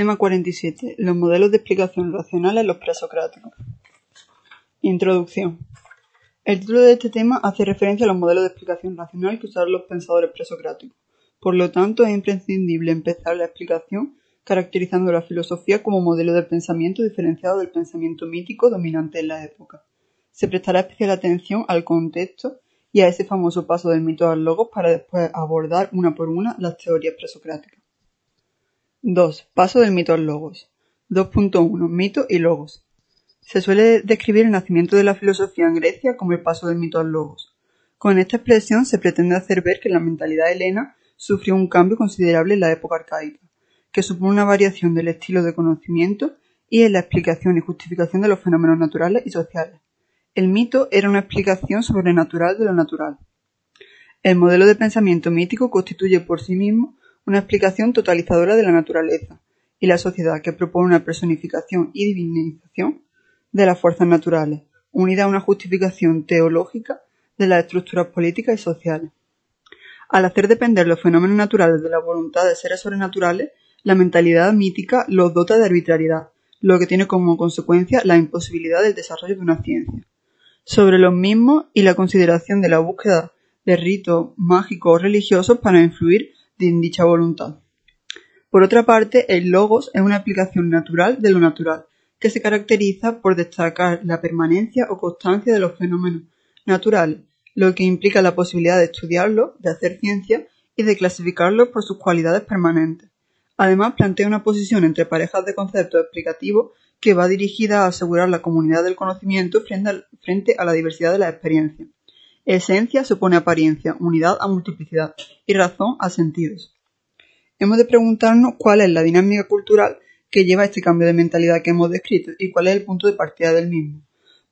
Tema 47. Los modelos de explicación racional en los presocráticos. Introducción. El título de este tema hace referencia a los modelos de explicación racional que usaron los pensadores presocráticos. Por lo tanto, es imprescindible empezar la explicación caracterizando la filosofía como modelo de pensamiento diferenciado del pensamiento mítico dominante en la época. Se prestará especial atención al contexto y a ese famoso paso del mito al logos para después abordar una por una las teorías presocráticas. 2. Paso del mito al logos. 2.1. Mito y logos. Se suele describir el nacimiento de la filosofía en Grecia como el paso del mito al logos. Con esta expresión se pretende hacer ver que la mentalidad helena sufrió un cambio considerable en la época arcaica, que supone una variación del estilo de conocimiento y en la explicación y justificación de los fenómenos naturales y sociales. El mito era una explicación sobrenatural de lo natural. El modelo de pensamiento mítico constituye por sí mismo una explicación totalizadora de la naturaleza y la sociedad que propone una personificación y divinización de las fuerzas naturales, unida a una justificación teológica de las estructuras políticas y sociales. Al hacer depender los fenómenos naturales de la voluntad de seres sobrenaturales, la mentalidad mítica los dota de arbitrariedad, lo que tiene como consecuencia la imposibilidad del desarrollo de una ciencia. Sobre los mismos y la consideración de la búsqueda de ritos mágicos o religiosos para influir en dicha voluntad. Por otra parte, el logos es una aplicación natural de lo natural, que se caracteriza por destacar la permanencia o constancia de los fenómenos naturales, lo que implica la posibilidad de estudiarlos, de hacer ciencia y de clasificarlos por sus cualidades permanentes. Además, plantea una posición entre parejas de conceptos explicativos que va dirigida a asegurar la comunidad del conocimiento frente a la diversidad de las experiencias. Esencia supone apariencia, unidad a multiplicidad y razón a sentidos. Hemos de preguntarnos cuál es la dinámica cultural que lleva a este cambio de mentalidad que hemos descrito y cuál es el punto de partida del mismo.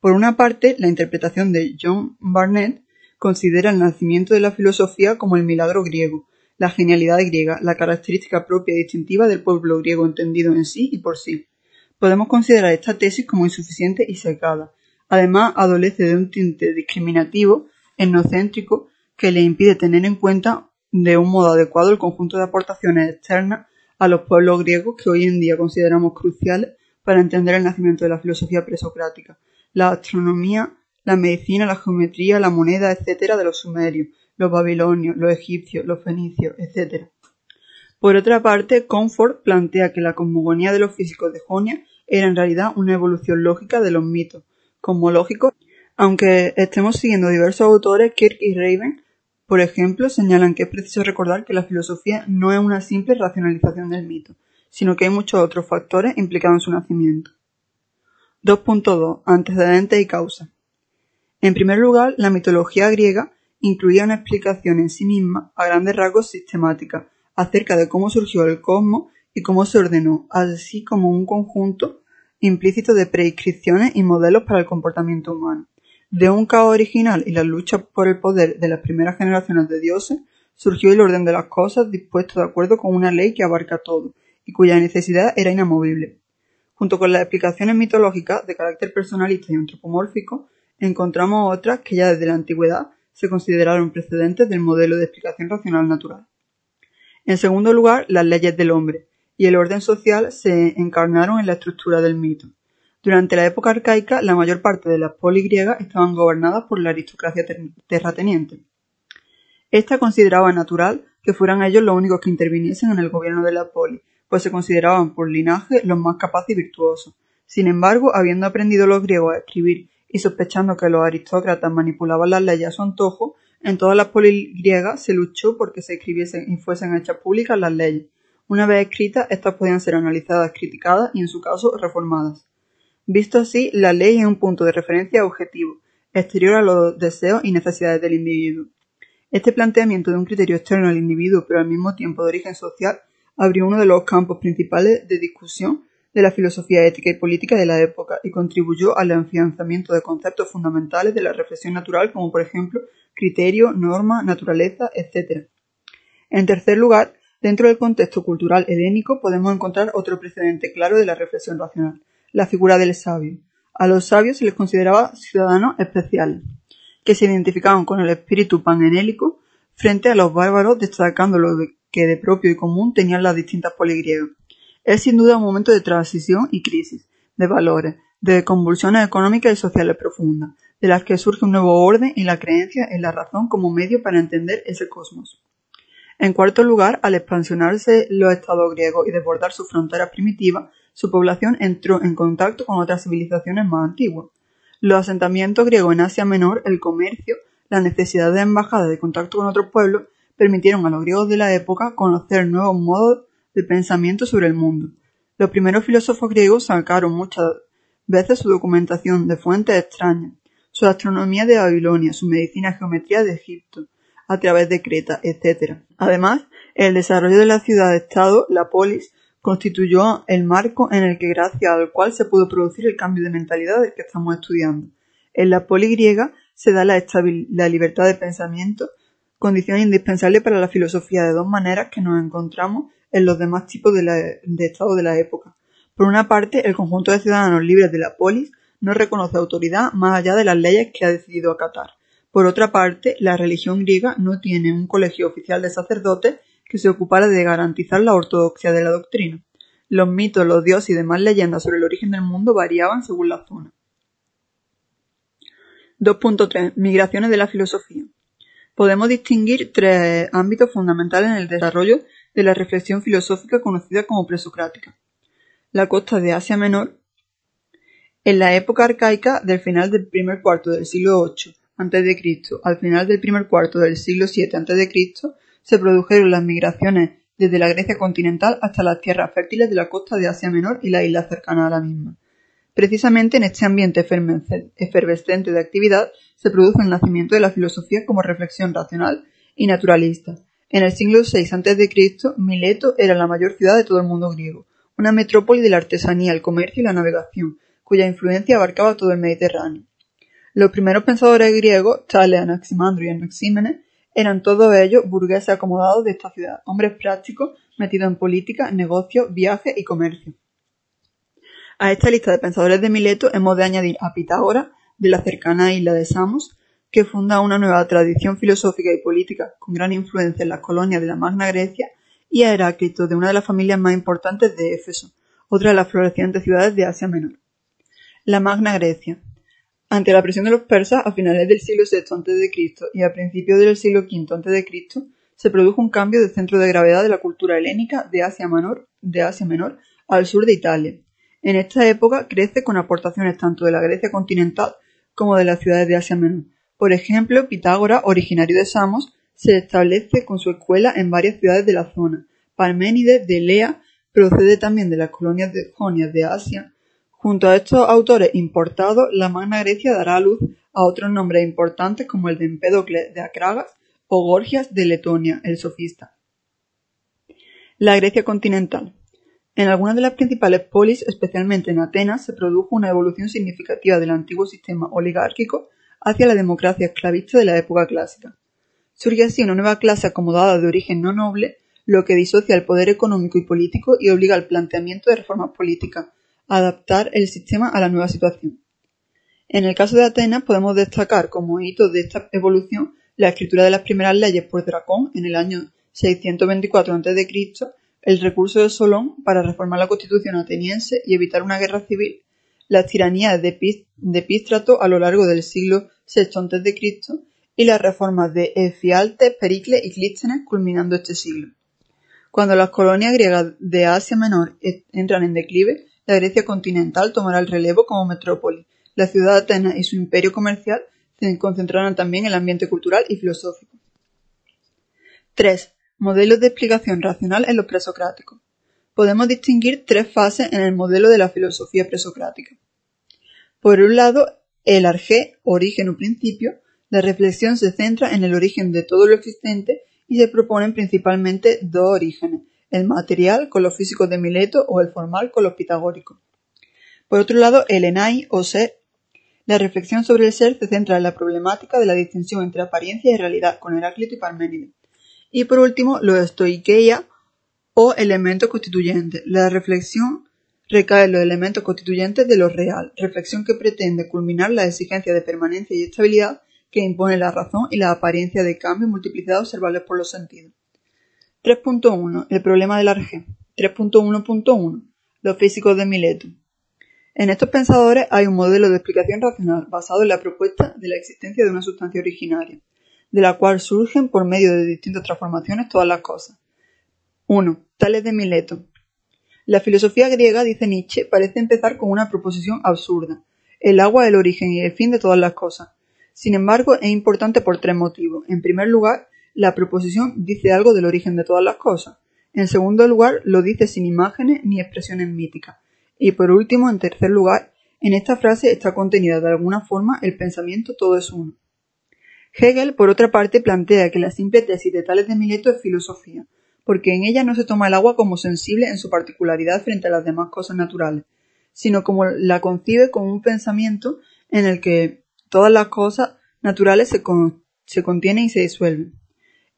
Por una parte, la interpretación de John Barnett considera el nacimiento de la filosofía como el milagro griego, la genialidad griega, la característica propia y distintiva del pueblo griego entendido en sí y por sí. Podemos considerar esta tesis como insuficiente y secada. Además, adolece de un tinte discriminativo etnocéntrico que le impide tener en cuenta de un modo adecuado el conjunto de aportaciones externas a los pueblos griegos que hoy en día consideramos cruciales para entender el nacimiento de la filosofía presocrática, la astronomía, la medicina, la geometría, la moneda, etcétera, de los sumerios, los babilonios, los egipcios, los fenicios, etcétera. Por otra parte, Comfort plantea que la cosmogonía de los físicos de Jonia era en realidad una evolución lógica de los mitos cosmológicos aunque estemos siguiendo diversos autores, Kirk y Raven, por ejemplo, señalan que es preciso recordar que la filosofía no es una simple racionalización del mito, sino que hay muchos otros factores implicados en su nacimiento. 2.2. Antecedentes y causa. En primer lugar, la mitología griega incluía una explicación en sí misma, a grandes rasgos sistemática, acerca de cómo surgió el cosmos y cómo se ordenó, así como un conjunto implícito de prescripciones y modelos para el comportamiento humano. De un caos original y la lucha por el poder de las primeras generaciones de dioses, surgió el orden de las cosas dispuesto de acuerdo con una ley que abarca todo y cuya necesidad era inamovible. Junto con las explicaciones mitológicas de carácter personalista y antropomórfico, encontramos otras que ya desde la antigüedad se consideraron precedentes del modelo de explicación racional natural. En segundo lugar, las leyes del hombre y el orden social se encarnaron en la estructura del mito. Durante la época arcaica, la mayor parte de las polis griegas estaban gobernadas por la aristocracia terrateniente. Esta consideraba natural que fueran ellos los únicos que interviniesen en el gobierno de la poli, pues se consideraban por linaje los más capaces y virtuosos. Sin embargo, habiendo aprendido los griegos a escribir y sospechando que los aristócratas manipulaban las leyes a su antojo, en todas las polis griegas se luchó porque se escribiesen y fuesen hechas públicas las leyes. Una vez escritas, estas podían ser analizadas, criticadas y, en su caso, reformadas. Visto así, la ley es un punto de referencia objetivo, exterior a los deseos y necesidades del individuo. Este planteamiento de un criterio externo al individuo, pero al mismo tiempo de origen social, abrió uno de los campos principales de discusión de la filosofía ética y política de la época y contribuyó al afianzamiento de conceptos fundamentales de la reflexión natural como por ejemplo criterio, norma, naturaleza, etc. En tercer lugar, dentro del contexto cultural helénico podemos encontrar otro precedente claro de la reflexión racional, la figura del sabio. A los sabios se les consideraba ciudadanos especiales, que se identificaban con el espíritu panhelénico frente a los bárbaros, destacando lo que de propio y común tenían las distintas poligriegas. Es sin duda un momento de transición y crisis, de valores, de convulsiones económicas y sociales profundas, de las que surge un nuevo orden y la creencia en la razón como medio para entender ese cosmos. En cuarto lugar, al expansionarse los estados griegos y desbordar sus fronteras primitivas, su población entró en contacto con otras civilizaciones más antiguas. Los asentamientos griegos en Asia Menor, el comercio, la necesidad de embajada de contacto con otros pueblos, permitieron a los griegos de la época conocer nuevos modos de pensamiento sobre el mundo. Los primeros filósofos griegos sacaron muchas veces su documentación de fuentes extrañas, su astronomía de Babilonia, su medicina y geometría de Egipto, a través de Creta, etc. Además, el desarrollo de la ciudad-estado, la polis, constituyó el marco en el que gracias al cual se pudo producir el cambio de mentalidad del que estamos estudiando. En la polis griega se da la, la libertad de pensamiento, condición indispensable para la filosofía de dos maneras que nos encontramos en los demás tipos de, de estado de la época. Por una parte, el conjunto de ciudadanos libres de la polis no reconoce autoridad más allá de las leyes que ha decidido acatar. Por otra parte, la religión griega no tiene un colegio oficial de sacerdotes que se ocupara de garantizar la ortodoxia de la doctrina. Los mitos, los dioses y demás leyendas sobre el origen del mundo variaban según la zona. 2.3. Migraciones de la filosofía. Podemos distinguir tres ámbitos fundamentales en el desarrollo de la reflexión filosófica conocida como presocrática. La costa de Asia Menor, en la época arcaica del final del primer cuarto del siglo VIII a.C. al final del primer cuarto del siglo VII a.C., se produjeron las migraciones desde la Grecia continental hasta las tierras fértiles de la costa de Asia Menor y las islas cercanas a la misma. Precisamente en este ambiente efervescente de actividad se produjo el nacimiento de la filosofía como reflexión racional y naturalista. En el siglo VI a.C., Mileto era la mayor ciudad de todo el mundo griego, una metrópoli de la artesanía, el comercio y la navegación, cuya influencia abarcaba todo el Mediterráneo. Los primeros pensadores griegos, tales Anaximandro y Anaxímenes, eran todos ellos burgueses acomodados de esta ciudad, hombres prácticos metidos en política, negocios, viajes y comercio. A esta lista de pensadores de Mileto hemos de añadir a Pitágoras, de la cercana isla de Samos, que funda una nueva tradición filosófica y política con gran influencia en las colonias de la Magna Grecia, y a Heráclito, de una de las familias más importantes de Éfeso, otra de las florecientes ciudades de Asia Menor. La Magna Grecia. Ante la presión de los persas a finales del siglo VI a.C. y a principios del siglo V a.C., se produjo un cambio de centro de gravedad de la cultura helénica de Asia, Menor, de Asia Menor al sur de Italia. En esta época crece con aportaciones tanto de la Grecia continental como de las ciudades de Asia Menor. Por ejemplo, Pitágoras, originario de Samos, se establece con su escuela en varias ciudades de la zona. Parménides de Lea procede también de las colonias de Jonias de Asia, Junto a estos autores importados, la Magna Grecia dará luz a otros nombres importantes como el de Empédocles de Acragas o Gorgias de Letonia, el sofista. La Grecia continental. En algunas de las principales polis, especialmente en Atenas, se produjo una evolución significativa del antiguo sistema oligárquico hacia la democracia esclavista de la época clásica. Surge así una nueva clase acomodada de origen no noble, lo que disocia el poder económico y político y obliga al planteamiento de reformas políticas, adaptar el sistema a la nueva situación. En el caso de Atenas podemos destacar como hito de esta evolución la escritura de las primeras leyes por Dracón en el año 624 a.C., el recurso de Solón para reformar la constitución ateniense y evitar una guerra civil, las tiranías de, Epístrato a lo largo del siglo VI a.C. y las reformas de Efialtes, Pericles y Clístenes culminando este siglo. Cuando las colonias griegas de Asia Menor entran en declive, la Grecia continental tomará el relevo como metrópoli. La ciudad de Atenas y su imperio comercial se concentrarán también en el ambiente cultural y filosófico. 3. Modelos de explicación racional en los presocráticos. Podemos distinguir tres fases en el modelo de la filosofía presocrática. Por un lado, el arjé, origen o principio, la reflexión se centra en el origen de todo lo existente y se proponen principalmente dos orígenes, el material con los físicos de Mileto o el formal con los pitagóricos. Por otro lado, el enai o ser. La reflexión sobre el ser se centra en la problemática de la distinción entre apariencia y realidad con Heráclito y Parménides. Y por último, los estoiqueia o elementos constituyentes. La reflexión recae en los elementos constituyentes de lo real, reflexión que pretende culminar la exigencia de permanencia y estabilidad que impone la razón y la apariencia de cambio y multiplicidad observables por los sentidos. 3.1. El problema del arjé. 3.1.1 Los físicos de Mileto. En estos pensadores hay un modelo de explicación racional basado en la propuesta de la existencia de una sustancia originaria, de la cual surgen por medio de distintas transformaciones todas las cosas. 1. Tales de Mileto. La filosofía griega, dice Nietzsche, parece empezar con una proposición absurda. El agua es el origen y el fin de todas las cosas. Sin embargo, es importante por tres motivos. En primer lugar, la proposición dice algo del origen de todas las cosas. En segundo lugar, lo dice sin imágenes ni expresiones míticas. Y por último, en tercer lugar, en esta frase está contenida de alguna forma el pensamiento todo es uno. Hegel, por otra parte, plantea que la simple tesis de Tales de Mileto es filosofía, porque en ella no se toma el agua como sensible en su particularidad frente a las demás cosas naturales, sino como la concibe como un pensamiento en el que todas las cosas naturales se, se contienen y se disuelven.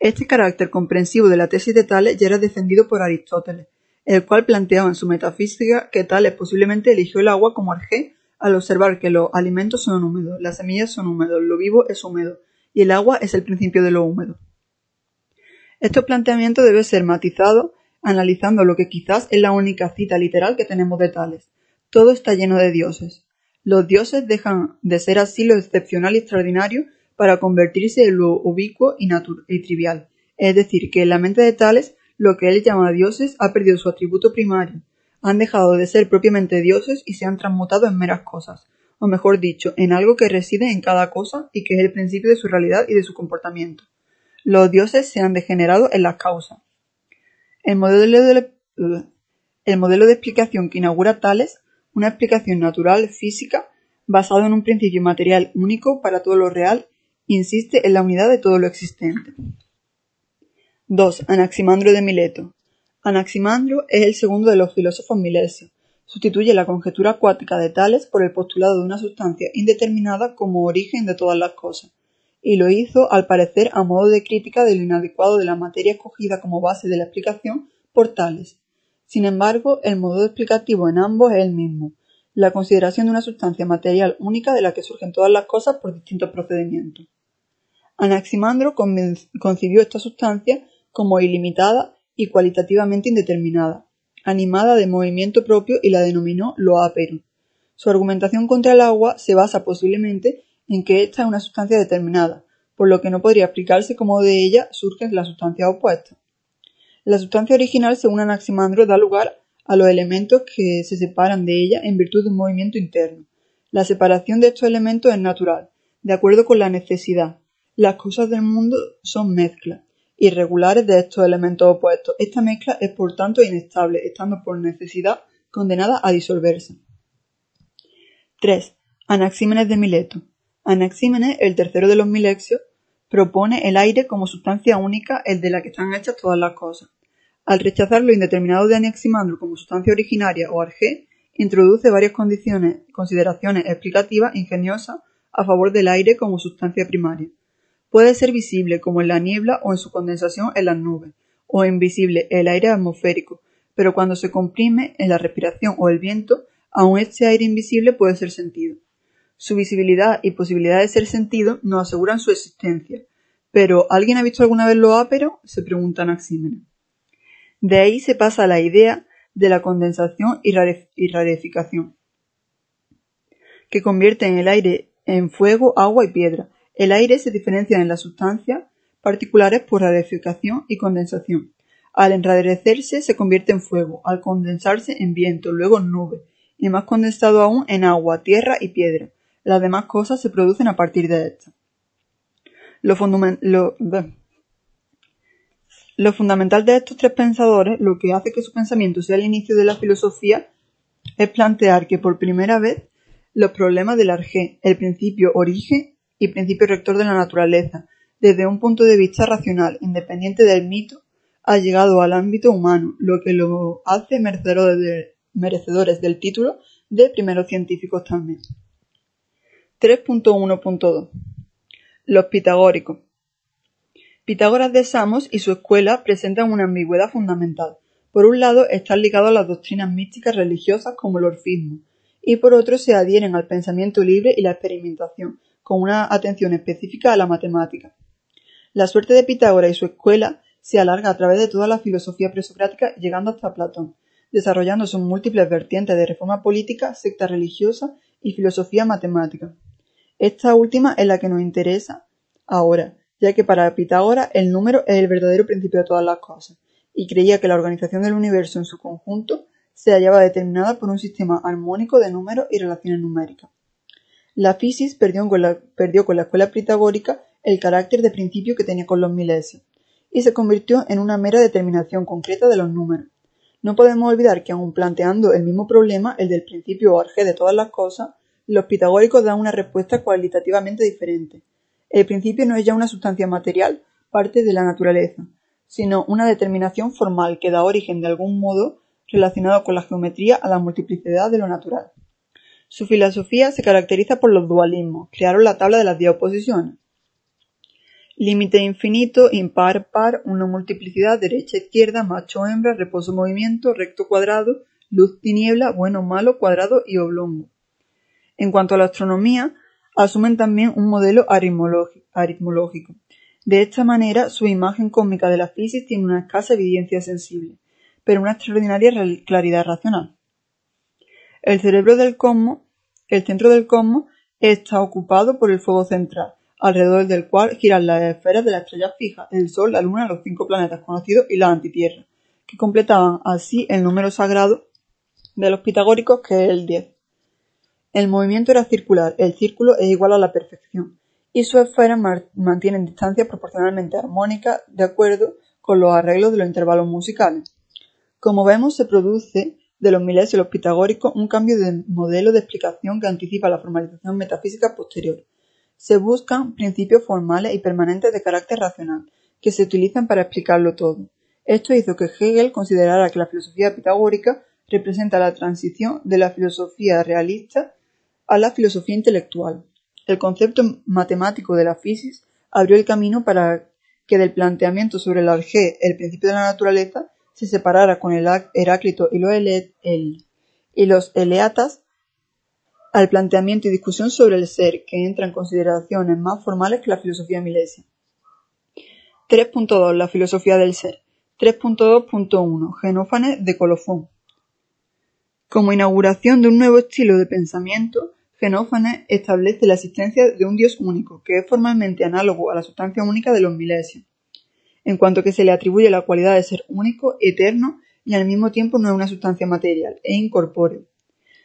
Este carácter comprensivo de la tesis de Tales ya era defendido por Aristóteles, el cual planteaba en su metafísica que Tales posiblemente eligió el agua como arjé al observar que los alimentos son húmedos, las semillas son húmedos, lo vivo es húmedo, y el agua es el principio de lo húmedo. Este planteamiento debe ser matizado analizando lo que quizás es la única cita literal que tenemos de Tales. Todo está lleno de dioses. Los dioses dejan de ser así lo excepcional y extraordinario para convertirse en lo ubicuo y, trivial. Es decir, que en la mente de Tales lo que él llama dioses ha perdido su atributo primario, han dejado de ser propiamente dioses y se han transmutado en meras cosas, o mejor dicho, en algo que reside en cada cosa y que es el principio de su realidad y de su comportamiento. Los dioses se han degenerado en las causas. El modelo de, el modelo de explicación que inaugura Tales, una explicación natural física basado en un principio material único para todo lo real, insiste en la unidad de todo lo existente. 2. Anaximandro de Mileto. Anaximandro es el segundo de los filósofos milesios. Sustituye la conjetura acuática de Tales por el postulado de una sustancia indeterminada como origen de todas las cosas, y lo hizo, al parecer, a modo de crítica del inadecuado de la materia escogida como base de la explicación por Tales. Sin embargo, el modo explicativo en ambos es el mismo, la consideración de una sustancia material única de la que surgen todas las cosas por distintos procedimientos. Anaximandro concibió esta sustancia como ilimitada y cualitativamente indeterminada, animada de movimiento propio y la denominó loápero. Su argumentación contra el agua se basa posiblemente en que ésta es una sustancia determinada, por lo que no podría explicarse cómo de ella surgen las sustancias opuestas. La sustancia original, según Anaximandro, da lugar a los elementos que se separan de ella en virtud de un movimiento interno. La separación de estos elementos es natural, de acuerdo con la necesidad. Las cosas del mundo son mezclas, irregulares de estos elementos opuestos. Esta mezcla es por tanto inestable, estando por necesidad condenada a disolverse. 3. Anaxímenes de Mileto. Anaxímenes, el tercero de los milexios, propone el aire como sustancia única, el de la que están hechas todas las cosas. Al rechazar lo indeterminado de Anaximandro como sustancia originaria o arjé, introduce varias condiciones, consideraciones explicativas ingeniosas a favor del aire como sustancia primaria. Puede ser visible como en la niebla o en su condensación en las nubes, o invisible el aire atmosférico, pero cuando se comprime en la respiración o el viento, aun este aire invisible puede ser sentido. Su visibilidad y posibilidad de ser sentido nos aseguran su existencia. Pero, ¿alguien ha visto alguna vez lo ápero? se pregunta Anaxímenes. De ahí se pasa a la idea de la condensación y, rareficación, que convierte en el aire en fuego, agua y piedra, el aire se diferencia en las sustancias particulares por rareficación y condensación. Al enrarecerse se convierte en fuego, al condensarse en viento, luego en nube, y más condensado aún en agua, tierra y piedra. Las demás cosas se producen a partir de esto. Lo, lo fundamental de estos tres pensadores, lo que hace que su pensamiento sea el inicio de la filosofía, es plantear que por primera vez los problemas del arjé, el principio origen y principio rector de la naturaleza, desde un punto de vista racional, independiente del mito, ha llegado al ámbito humano, lo que lo hace merecedores del título de primeros científicos también. 3.1.2 Los pitagóricos. Pitágoras de Samos y su escuela presentan una ambigüedad fundamental. Por un lado, están ligados a las doctrinas místicas religiosas como el orfismo, y por otro se adhieren al pensamiento libre y la experimentación, con una atención específica a la matemática. La suerte de Pitágoras y su escuela se alarga a través de toda la filosofía presocrática llegando hasta Platón, desarrollando sus múltiples vertientes de reforma política, secta religiosa y filosofía matemática. Esta última es la que nos interesa ahora, ya que para Pitágoras el número es el verdadero principio de todas las cosas, y creía que la organización del universo en su conjunto se hallaba determinada por un sistema armónico de números y relaciones numéricas. La fisis perdió con la, escuela pitagórica el carácter de principio que tenía con los milesios, y se convirtió en una mera determinación concreta de los números. No podemos olvidar que aun planteando el mismo problema, el del principio o arjé de todas las cosas, los pitagóricos dan una respuesta cualitativamente diferente. El principio no es ya una sustancia material, parte de la naturaleza, sino una determinación formal que da origen de algún modo relacionado con la geometría a la multiplicidad de lo natural. Su filosofía se caracteriza por los dualismos. Crearon la tabla de las diez oposiciones. Límite infinito, impar, par, una multiplicidad, derecha, izquierda, macho, hembra, reposo, movimiento, recto, cuadrado, luz, tiniebla, bueno, malo, cuadrado y oblongo. En cuanto a la astronomía, asumen también un modelo aritmológico. De esta manera, su imagen cósmica de la física tiene una escasa evidencia sensible, pero una extraordinaria claridad racional. El cerebro del cosmos, el centro del cosmos, está ocupado por el fuego central, alrededor del cual giran las esferas de las estrellas fijas, el Sol, la Luna, los cinco planetas conocidos y la antitierra, que completaban así el número sagrado de los pitagóricos que es el 10. El movimiento era circular, el círculo es igual a la perfección, y sus esferas mantienen distancias proporcionalmente armónicas de acuerdo con los arreglos de los intervalos musicales. Como vemos, se produce de los pitagóricos un cambio de modelo de explicación que anticipa la formalización metafísica posterior. Se buscan principios formales y permanentes de carácter racional, que se utilizan para explicarlo todo. Esto hizo que Hegel considerara que la filosofía pitagórica representa la transición de la filosofía realista a la filosofía intelectual. El concepto matemático de la física abrió el camino para que del planteamiento sobre el alge, el principio de la naturaleza, se separara con el Heráclito y los, y los Eleatas al planteamiento y discusión sobre el ser, que entra en consideraciones más formales que la filosofía milesia. 3.2 La filosofía del ser. 3.2.1 Genófanes de Colofón. Como inauguración de un nuevo estilo de pensamiento, Genófanes establece la existencia de un Dios único, que es formalmente análogo a la sustancia única de los milesios en cuanto que se le atribuye la cualidad de ser único, eterno y al mismo tiempo no es una sustancia material, e incorpóreo.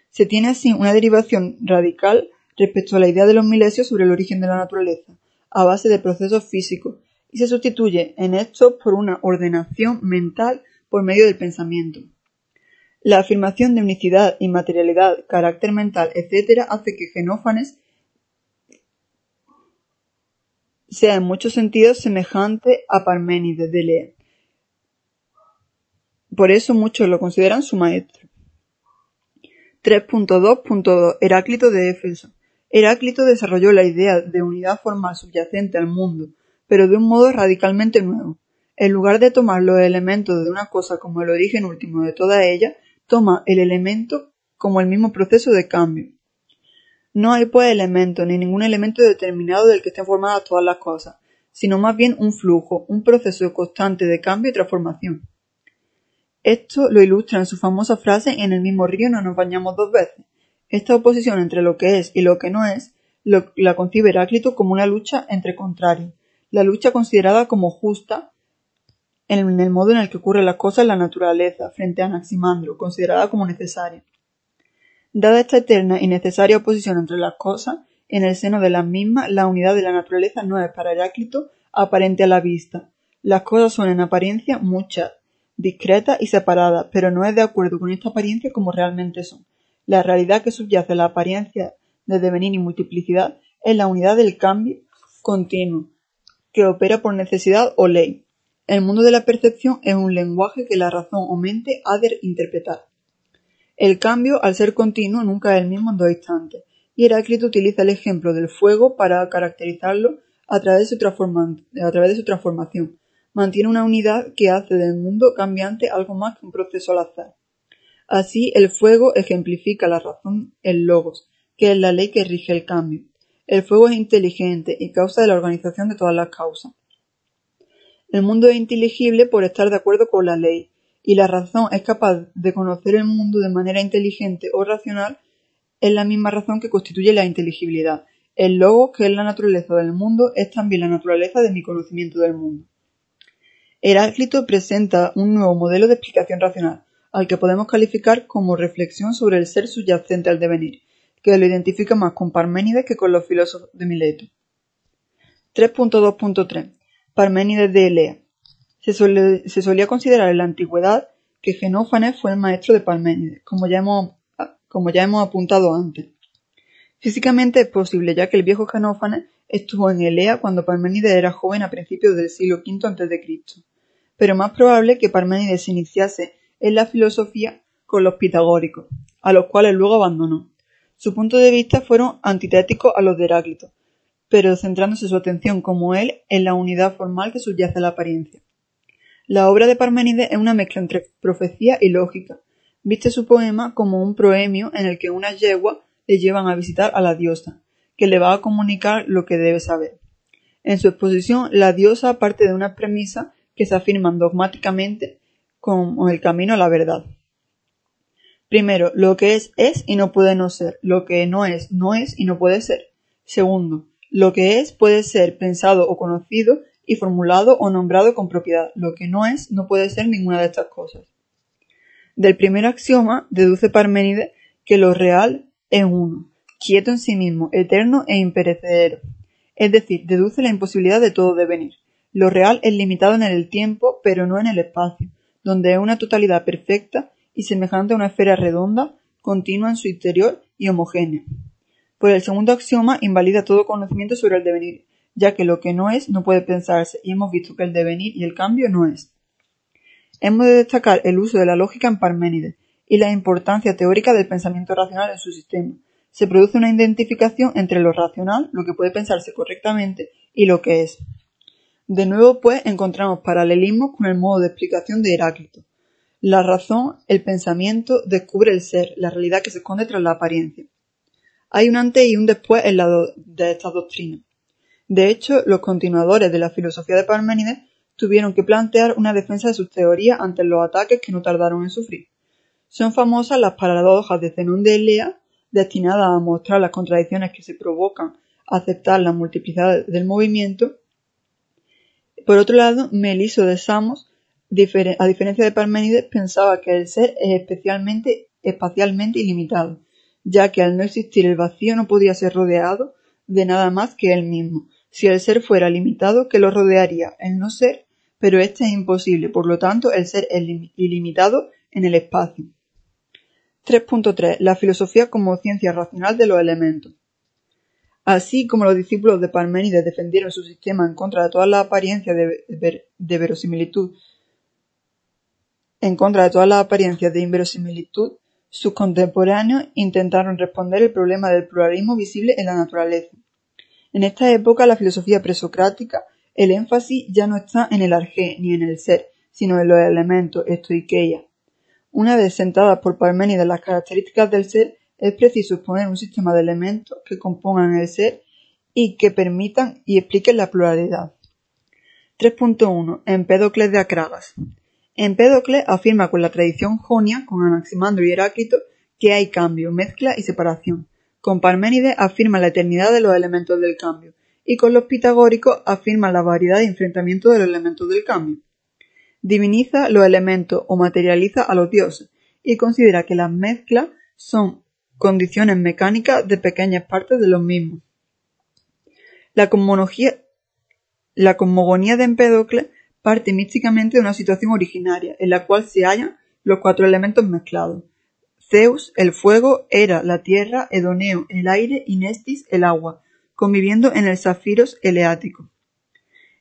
Se tiene así una derivación radical respecto a la idea de los milesios sobre el origen de la naturaleza, a base de procesos físicos, y se sustituye en estos por una ordenación mental por medio del pensamiento. La afirmación de unicidad, inmaterialidad, carácter mental, etc., hace que Genófanes sea en muchos sentidos semejante a Parménides de Lea. Por eso muchos lo consideran su maestro. 3.2.2 Heráclito de Éfeso. Heráclito desarrolló la idea de unidad formal subyacente al mundo, pero de un modo radicalmente nuevo. En lugar de tomar los elementos de una cosa como el origen último de toda ella, toma el elemento como el mismo proceso de cambio. No hay pues elemento ni ningún elemento determinado del que estén formadas todas las cosas, sino más bien un flujo, un proceso constante de cambio y transformación. Esto lo ilustra en su famosa frase en el mismo río no nos bañamos dos veces. Esta oposición entre lo que es y lo que no es la concibe Heráclito como una lucha entre contrarios, la lucha considerada como justa en el modo en el que ocurren las cosas en la naturaleza, frente a Anaximandro, considerada como necesaria. Dada esta eterna y necesaria oposición entre las cosas, en el seno de las mismas, la unidad de la naturaleza no es para Heráclito aparente a la vista. Las cosas son en apariencia muchas, discretas y separadas, pero no es de acuerdo con esta apariencia como realmente son. La realidad que subyace a la apariencia de devenir y multiplicidad es la unidad del cambio continuo, que opera por necesidad o ley. El mundo de la percepción es un lenguaje que la razón o mente ha de interpretar. El cambio, al ser continuo, nunca es el mismo en dos instantes, y Heráclito utiliza el ejemplo del fuego para caracterizarlo a través de su, transformación. Mantiene una unidad que hace del mundo cambiante algo más que un proceso al azar. Así, el fuego ejemplifica la razón en logos, que es la ley que rige el cambio. El fuego es inteligente y causa de la organización de todas las causas. El mundo es inteligible por estar de acuerdo con la ley, y la razón es capaz de conocer el mundo de manera inteligente o racional, es la misma razón que constituye la inteligibilidad. El logo, que es la naturaleza del mundo, es también la naturaleza de mi conocimiento del mundo. Heráclito presenta un nuevo modelo de explicación racional, al que podemos calificar como reflexión sobre el ser subyacente al devenir, que lo identifica más con Parménides que con los filósofos de Mileto. 3.2.3 Parménides de Elea. Se, solía considerar en la antigüedad que Genófanes fue el maestro de Parménides, como ya, hemos, apuntado antes. Físicamente es posible, ya que el viejo Genófanes estuvo en Elea cuando Parménides era joven a principios del siglo V a.C., pero más probable que Parménides se iniciase en la filosofía con los pitagóricos, a los cuales luego abandonó. Su punto de vista fueron antitéticos a los de Heráclito, pero centrándose su atención como él en la unidad formal que subyace a la apariencia. La obra de Parménides es una mezcla entre profecía y lógica. Viste su poema como un proemio en el que unas yeguas le llevan a visitar a la diosa, que le va a comunicar lo que debe saber. En su exposición, la diosa parte de una premisa que se afirman dogmáticamente como el camino a la verdad. Primero, lo que es es y no puede no ser. Lo que no es no es y no puede ser. Segundo, lo que es puede ser pensado o conocido y formulado o nombrado con propiedad. Lo que no es no puede ser ninguna de estas cosas. Del primer axioma deduce Parménides que lo real es uno, quieto en sí mismo, eterno e imperecedero. Es decir, deduce la imposibilidad de todo devenir. Lo real es limitado en el tiempo, pero no en el espacio, donde es una totalidad perfecta y semejante a una esfera redonda, continua en su interior y homogénea. Pues el segundo axioma invalida todo conocimiento sobre el devenir, ya que lo que no es no puede pensarse, y hemos visto que el devenir y el cambio no es. Hemos de destacar el uso de la lógica en Parménides y la importancia teórica del pensamiento racional en su sistema. Se produce una identificación entre lo racional, lo que puede pensarse correctamente, y lo que es. De nuevo, pues, encontramos paralelismos con el modo de explicación de Heráclito. La razón, el pensamiento, descubre el ser, la realidad que se esconde tras la apariencia. Hay un antes y un después en la de estas doctrinas. De hecho, los continuadores de la filosofía de Parménides tuvieron que plantear una defensa de sus teorías ante los ataques que no tardaron en sufrir. Son famosas las paradojas de Zenón de Elea, destinadas a mostrar las contradicciones que se provocan a aceptar la multiplicidad del movimiento. Por otro lado, Meliso de Samos, a diferencia de Parménides, pensaba que el ser es especialmente espacialmente ilimitado, ya que al no existir el vacío no podía ser rodeado de nada más que él mismo. Si el ser fuera limitado, que lo rodearía el no ser, pero este es imposible, por lo tanto el ser es ilimitado en el espacio. 3.3. La filosofía como ciencia racional de los elementos. Así como los discípulos de Parménides defendieron su sistema en contra de todas las apariencias de, de verosimilitud, en contra de todas las apariencias de inverosimilitud, sus contemporáneos intentaron responder el problema del pluralismo visible en la naturaleza. En esta época, la filosofía presocrática, el énfasis ya no está en el arjé ni en el ser, sino en los elementos, estoiqueia. Una vez sentadas por Parménides las características del ser, es preciso exponer un sistema de elementos que compongan el ser y que permitan y expliquen la pluralidad. 3.1. Empédocles de Acragas. Empédocles afirma con la tradición jonia, con Anaximandro y Heráclito, que hay cambio, mezcla y separación. Con Parménides afirma la eternidad de los elementos del cambio, y con los pitagóricos afirma la variedad de enfrentamiento de los elementos del cambio. Diviniza los elementos o materializa a los dioses, y considera que las mezclas son condiciones mecánicas de pequeñas partes de los mismos. La, la cosmogonía de Empédocles parte místicamente de una situación originaria, en la cual se hallan los cuatro elementos mezclados. Zeus, el fuego, Hera, la tierra, Edoneo, el aire y Nestis, el agua, conviviendo en el Zafiros eleático.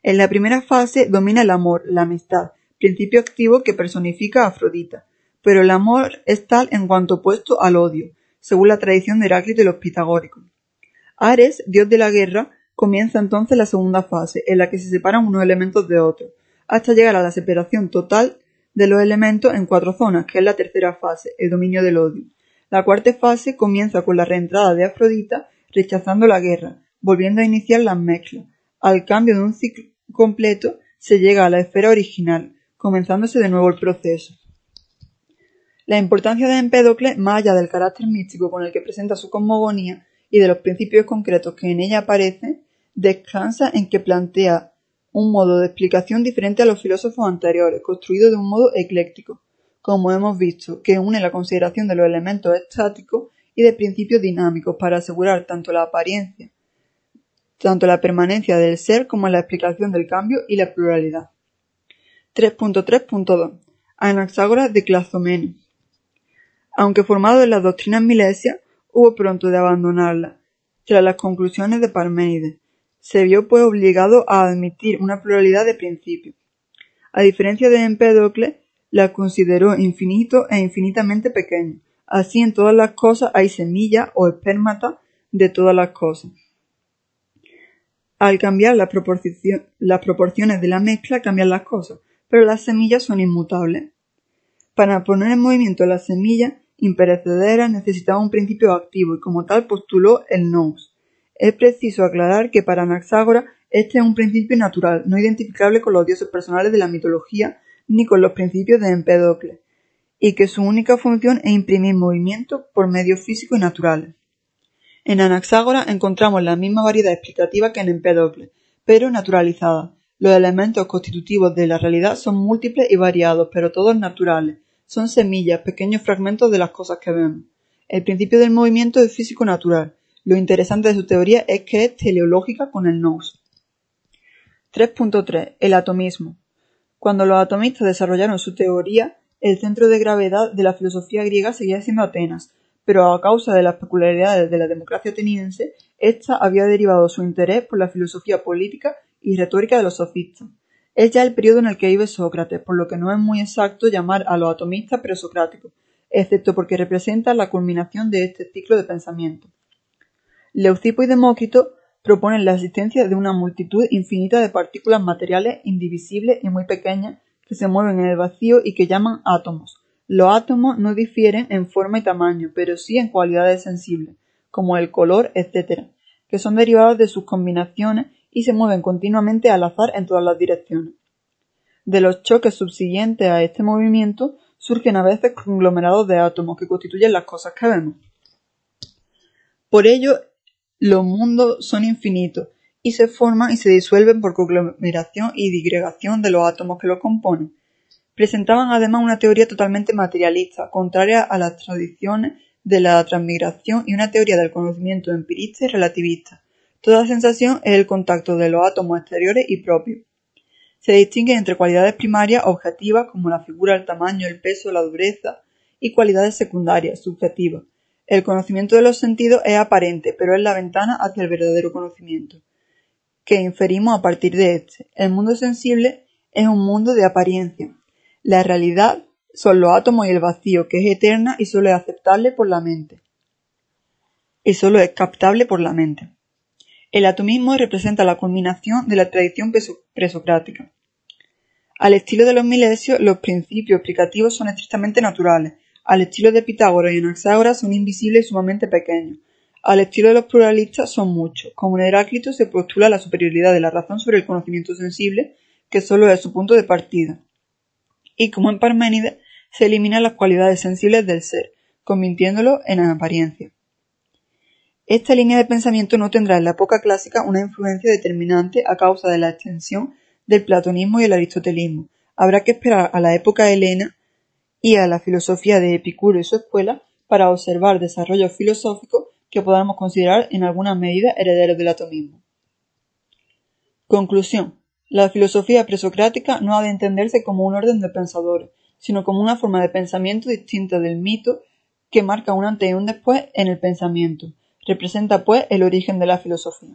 En la primera fase domina el amor, la amistad, principio activo que personifica a Afrodita, pero el amor es tal en cuanto opuesto al odio, según la tradición de Heráclito y los pitagóricos. Ares, dios de la guerra, comienza entonces la segunda fase, en la que se separan unos elementos de otros, hasta llegar a la separación total de los elementos en cuatro zonas, que es la tercera fase, el dominio del odio. La cuarta fase comienza con la reentrada de Afrodita rechazando la guerra, volviendo a iniciar las mezclas. Al cambio de un ciclo completo se llega a la esfera original, comenzándose de nuevo el proceso. La importancia de Empédocles, más allá del carácter místico con el que presenta su cosmogonía y de los principios concretos que en ella aparecen, descansa en que plantea un modo de explicación diferente a los filósofos anteriores, construido de un modo ecléctico, como hemos visto, que une la consideración de los elementos estáticos y de principios dinámicos para asegurar tanto la apariencia, tanto la permanencia del ser como la explicación del cambio y la pluralidad. 3.3.2 Anaxágoras de Clazomene Aunque formado en las doctrinas milesias, hubo pronto de abandonarla, tras las conclusiones de Parménides. Se vio pues obligado a admitir una pluralidad de principios. A diferencia de Empédocles, la consideró infinito e infinitamente pequeño. Así en todas las cosas hay semilla o espermata de todas las cosas. Al cambiar las proporciones de la mezcla cambian las cosas, pero las semillas son inmutables. Para poner en movimiento las semillas imperecederas necesitaba un principio activo y como tal postuló el nous. Es preciso aclarar que para Anaxágora este es un principio natural, no identificable con los dioses personales de la mitología ni con los principios de Empedocles, y que su única función es imprimir movimiento por medios físicos y naturales. En Anaxágora encontramos la misma variedad explicativa que en Empedocles, pero naturalizada. Los elementos constitutivos de la realidad son múltiples y variados, pero todos naturales. Son semillas, pequeños fragmentos de las cosas que vemos. El principio del movimiento es físico natural. Lo interesante de su teoría es que es teleológica con el nous. 3.3. El atomismo. Cuando los atomistas desarrollaron su teoría, el centro de gravedad de la filosofía griega seguía siendo Atenas, pero a causa de las peculiaridades de la democracia ateniense, ésta había derivado su interés por la filosofía política y retórica de los sofistas. Es ya el periodo en el que vive Sócrates, por lo que no es muy exacto llamar a los atomistas presocráticos, excepto porque representan la culminación de este ciclo de pensamiento. Leucipo y Demócrito proponen la existencia de una multitud infinita de partículas materiales indivisibles y muy pequeñas que se mueven en el vacío y que llaman átomos. Los átomos no difieren en forma y tamaño, pero sí en cualidades sensibles, como el color, etc., que son derivados de sus combinaciones y se mueven continuamente al azar en todas las direcciones. De los choques subsiguientes a este movimiento surgen a veces conglomerados de átomos que constituyen las cosas que vemos. Por ello, los mundos son infinitos y se forman y se disuelven por conglomeración y digregación de los átomos que los componen. Presentaban además una teoría totalmente materialista, contraria a las tradiciones de la transmigración y una teoría del conocimiento empirista y relativista. Toda sensación es el contacto de los átomos exteriores y propios. Se distinguen entre cualidades primarias objetivas como la figura, el tamaño, el peso, la dureza y cualidades secundarias, subjetivas, el conocimiento de los sentidos es aparente, pero es la ventana hacia el verdadero conocimiento, que inferimos a partir de este. El mundo sensible es un mundo de apariencia. La realidad son los átomos y el vacío, que es eterna y solo es aceptable por la mente. Y solo es captable por la mente. El atomismo representa la culminación de la tradición presocrática. Al estilo de los milesios, los principios explicativos son estrictamente naturales, al estilo de Pitágoras y Anaxágoras son invisibles y sumamente pequeños. Al estilo de los pluralistas son muchos. Como en Heráclito se postula la superioridad de la razón sobre el conocimiento sensible, que solo es su punto de partida. Y como en Parménides, se eliminan las cualidades sensibles del ser, convirtiéndolo en apariencia. Esta línea de pensamiento no tendrá en la época clásica una influencia determinante a causa de la extensión del platonismo y el aristotelismo. Habrá que esperar a la época helena y a la filosofía de Epicuro y su escuela para observar desarrollos filosóficos que podamos considerar en alguna medida herederos del atomismo. Conclusión. La filosofía presocrática no ha de entenderse como un orden de pensadores, sino como una forma de pensamiento distinta del mito que marca un antes y un después en el pensamiento. Representa, pues, el origen de la filosofía.